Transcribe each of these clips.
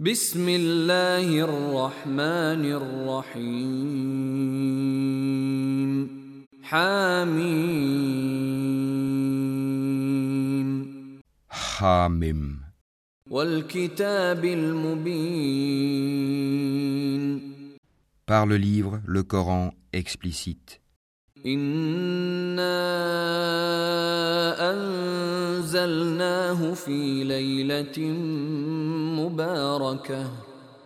بسم الله الرحمن الرحيم حاميم Hamim. والكتاب المبين Par le livre, le Coran explicite. إنا أنزلناه في ليلة مباركة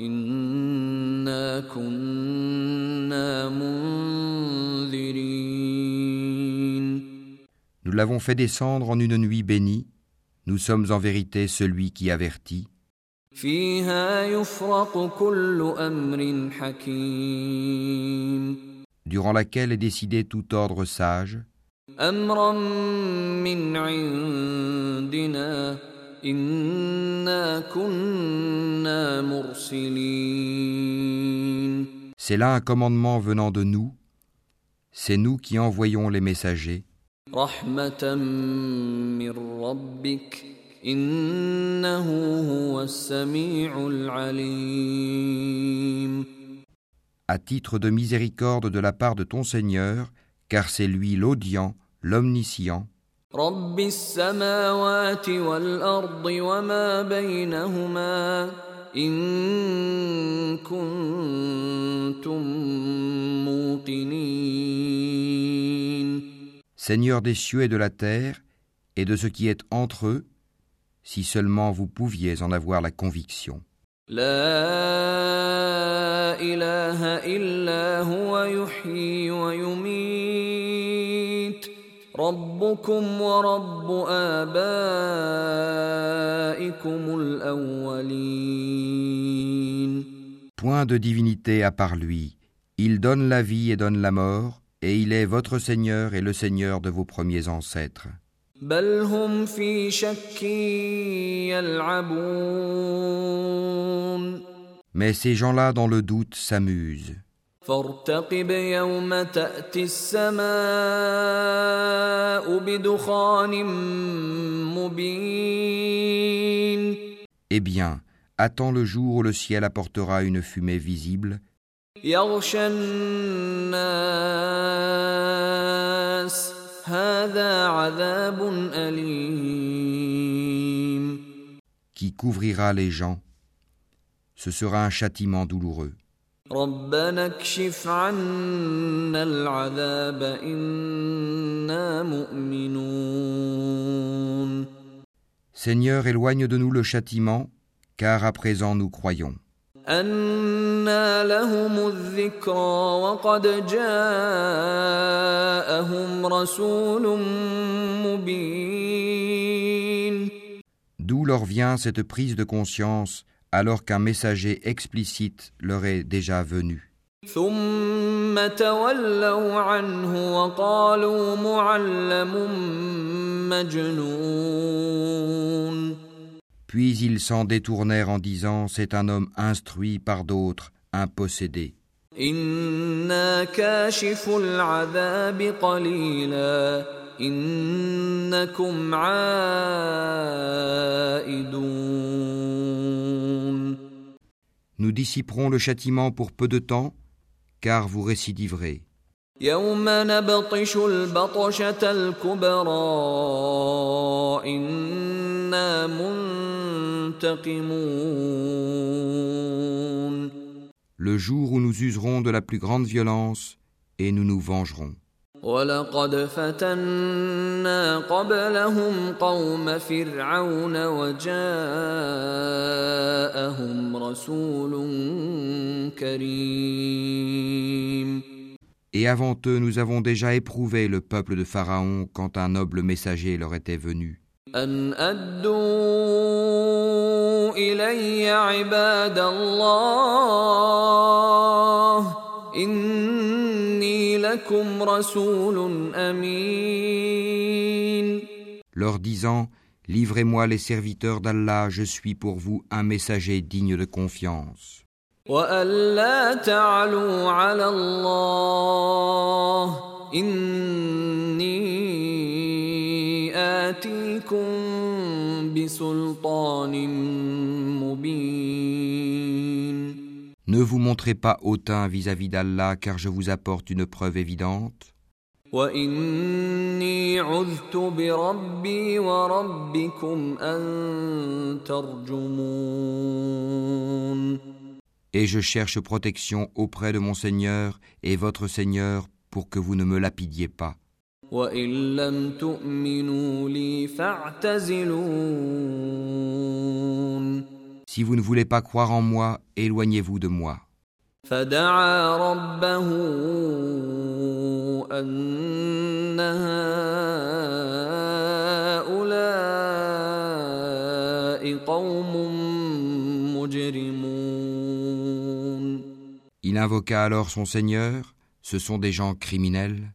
إنا كنا منذرين Nous l'avons fait descendre en une nuit bénie. Nous sommes en vérité celui qui avertit. فيها يفرق كل أمر حكيم durant laquelle est décidé tout ordre sage, أمرا من عندنا إنا كنا مرسلين c'est là un commandement venant de nous, c'est nous qui envoyons les messagers, رحمة من ربك إنه هو السميع العليم à titre de miséricorde de la part de ton Seigneur, car c'est lui l'audient, l'omniscient, Seigneur des cieux et de la terre, et de ce qui est entre eux, si seulement vous pouviez en avoir la conviction. ربكم ورب آبائكم الأولين Point de divinité à part lui, il donne la vie et donne la mort, et il est votre Seigneur et le Seigneur de vos premiers ancêtres. بل هم في شك يلعبون Mais ces gens-là dans le doute s'amusent. فارتقب يوم تأتي السماء بدخان مبين Eh bien, attends le jour où le ciel apportera une fumée visible يغشى الناس هذا عذاب أليم qui couvrira les gens. Ce sera un châtiment douloureux. ربنا اكشف عنا العذاب إنا مؤمنون Seigneur, éloigne de nous le châtiment, car à présent nous croyons. أنا لهم الذكرى وقد جاءهم رسول مبين D'où leur vient cette prise de conscience alors qu'un messager explicite leur est déjà venu. Puis ils s'en détournèrent en disant C'est un homme instruit par d'autres, un possédé. إنا كاشف العذاب قليلا إنكم عائدون Nous dissiperons le châtiment pour peu de temps, car vous récidiverez. يوم نبطش البطشة الكبرى إنا منتقمون Le jour où nous userons de la plus grande violence, et nous nous vengerons. ولقد فتنا قبلهم قوم فرعون وجاءهم رسول كريم Et avant eux, nous avons déjà éprouvé le peuple de Pharaon quand un noble messager leur était venu. أن أدوا إلي عباد الله Leur disant Livrez-moi les serviteurs d'Allah, je suis pour vous un messager digne de confiance. Ne vous montrez pas hautain vis-à-vis d'Allah, car je vous apporte une preuve évidente. Et je cherche protection auprès de mon Seigneur et votre Seigneur pour que vous ne me lapidiez pas. وإن لم تؤمنوا لي فاعتزلون Si vous ne voulez pas croire en moi, éloignez-vous de moi. فدعا ربه أن هؤلاء قوم مجرمون Il invoqua alors son Seigneur, ce sont des gens criminels.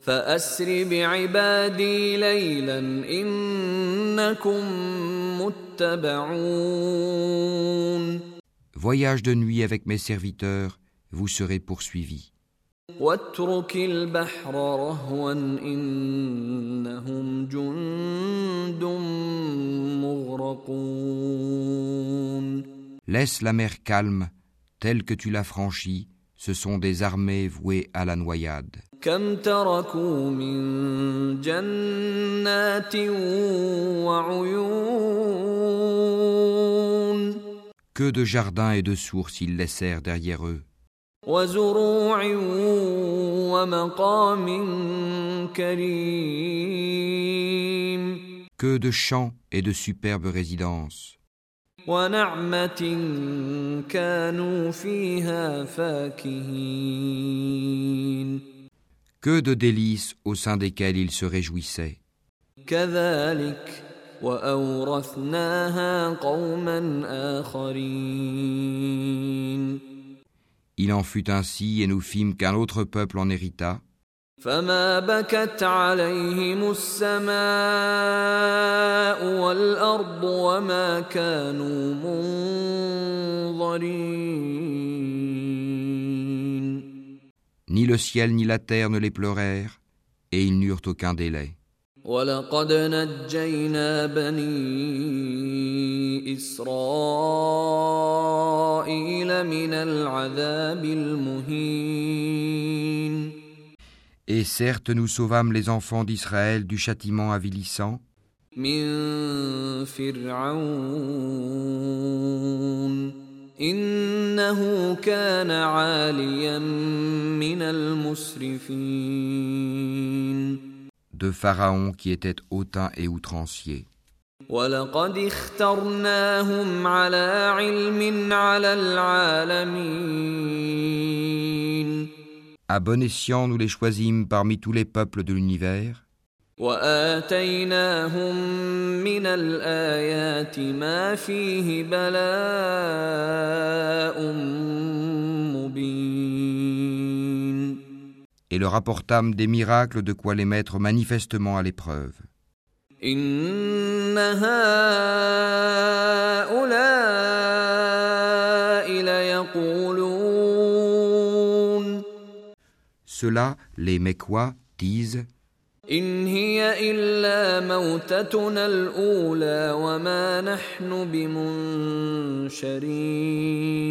فأسر بعبادي ليلا إنكم متبعون Voyage de nuit avec mes serviteurs, vous serez poursuivis. Laisse la mer calme, telle que tu l'as franchie, ce sont des armées vouées à la noyade. كم تركوا من جنات وعيون Que de jardins et de sources ils laissèrent derrière eux, وزروع ومقام كريم que de champs et de superbes résidences, ونعمة كانوا فيها فاكهين que de délices au sein desquelles ils se réjouissaient. كذلك وأورثناها قوما آخرين Il en fut ainsi et nous fîmes qu'un autre peuple en hérita, فما بكت عليهم السماء والأرض وما كانوا منظرين ni le ciel ni la terre ne les pleurèrent, et ils n'eurent aucun délai. ولقد نجينا بني إسرائيل من العذاب المهين Et certes nous sauvâmes les enfants d'Israël du châtiment avilissant, من فرعون إنه كان عاليا من المسرفين de Pharaon qui était hautain et outrancier. ولقد اخترناهم على علم على العالمين À bon escient nous les choisîmes parmi tous les peuples de l'univers, وآتيناهم من الآيات ما فيه بلاء مبين et leur apportâmes des miracles de quoi les mettre manifestement à l'épreuve. إن هؤلاء ليقولون Ceux-là, les Mécois, disent إن هي إلا موتتنا الأولى وما نحن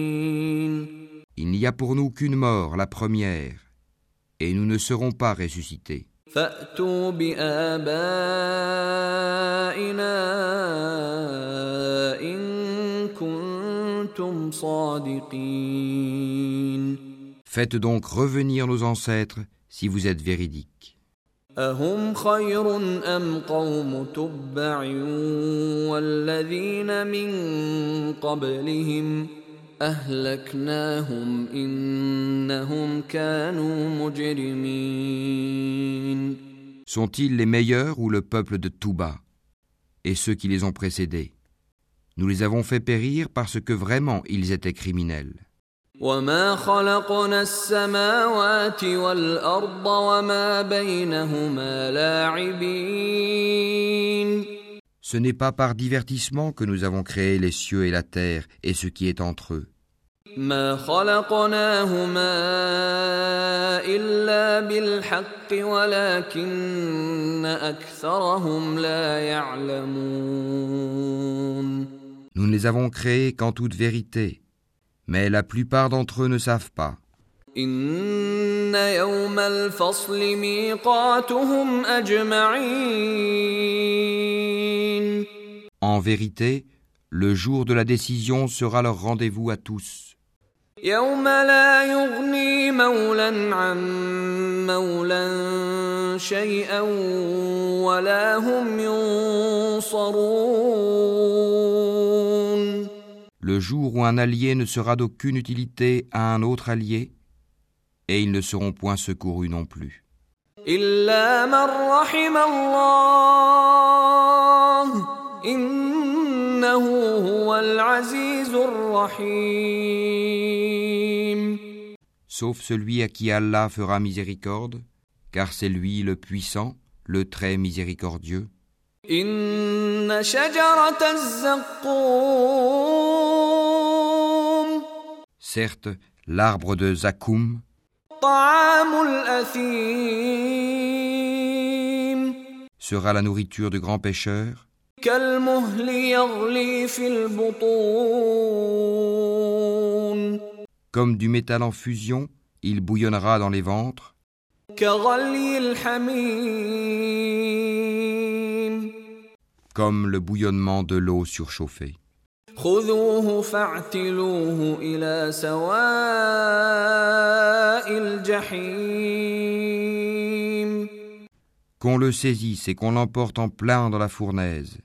بمنشرين Il n'y a pour nous qu'une mort, la première, et nous ne serons pas ressuscités. فأتوا بآبائنا إن كنتم صادقين Faites donc revenir nos ancêtres si vous êtes véridiques. أهم خير أم قوم تبع والذين من قبلهم أهلكناهم إنهم كانوا مجرمين Sont-ils les meilleurs ou le peuple de Touba et ceux qui les ont précédés Nous les avons fait périr parce que vraiment ils étaient criminels. وما خلقنا السماوات والأرض وما بينهما لاعبين Ce n'est pas par divertissement que nous avons créé les cieux et la terre et ce qui est entre eux. ما خلقناهما إلا بالحق ولكن أكثرهم لا يعلمون Nous ne les avons créés qu'en toute vérité, Mais la plupart d'entre eux ne savent pas. إن يوم الفصل ميقاتهم أجمعين En vérité, le jour de la décision sera leur rendez-vous à tous. يوم لا يغني مولى عن مولى شيئا ولا هم ينصرون le jour où un allié ne sera d'aucune utilité à un autre allié, et ils ne seront point secourus non plus. Sauf celui à qui Allah fera miséricorde, car c'est lui le puissant, le très miséricordieux. إن شجرة الزقوم Certes, l'arbre de Zakoum, طعام الأثيم sera la nourriture de grands pêcheurs, كالمهل يغلي في البطون comme du métal en fusion, il bouillonnera dans les ventres, كغلي الحميم comme le bouillonnement de l'eau surchauffée. Qu'on le saisisse et qu'on l'emporte en plein dans la fournaise.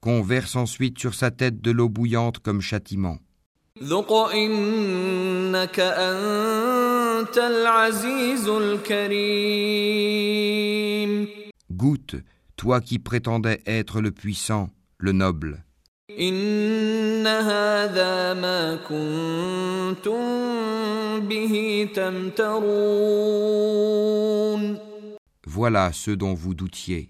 Qu'on verse ensuite sur sa tête de l'eau bouillante comme châtiment. ذق إنك أنت العزيز الكريم Goûte, toi qui prétendais être le puissant, le noble. إن هذا ما كنتم به تمترون Voilà ce dont vous doutiez.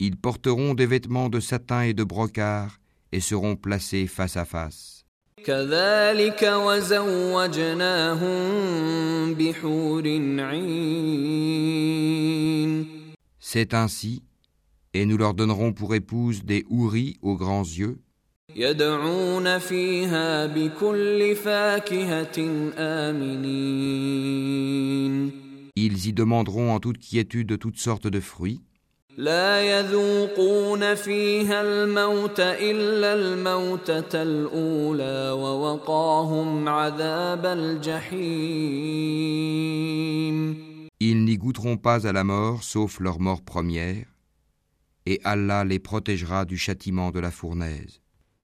Ils porteront des vêtements de satin et de brocart et seront placés face à face. C'est ainsi, et nous leur donnerons pour épouse des houris aux grands yeux. Ils y demanderont en toute quiétude toutes sortes de fruits. لا يذوقون فيها الموت إلا الموتة الأولى ووقاهم عذاب الجحيم ils n'y goûteront pas à la mort sauf leur mort première, et Allah les protégera du châtiment de la fournaise.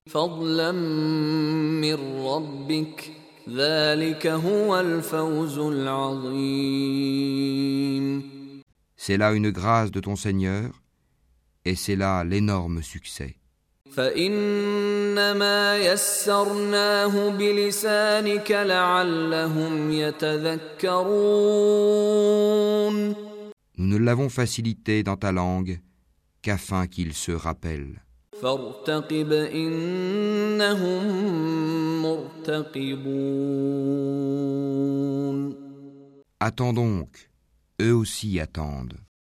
فضلا من ربك ذلك هو الفوز العظيم C'est là une grâce de ton Seigneur, et c'est là l'énorme succès. Nous ne l'avons facilité dans ta langue qu'afin qu'ils se rappellent. Attends donc, eux aussi attendent.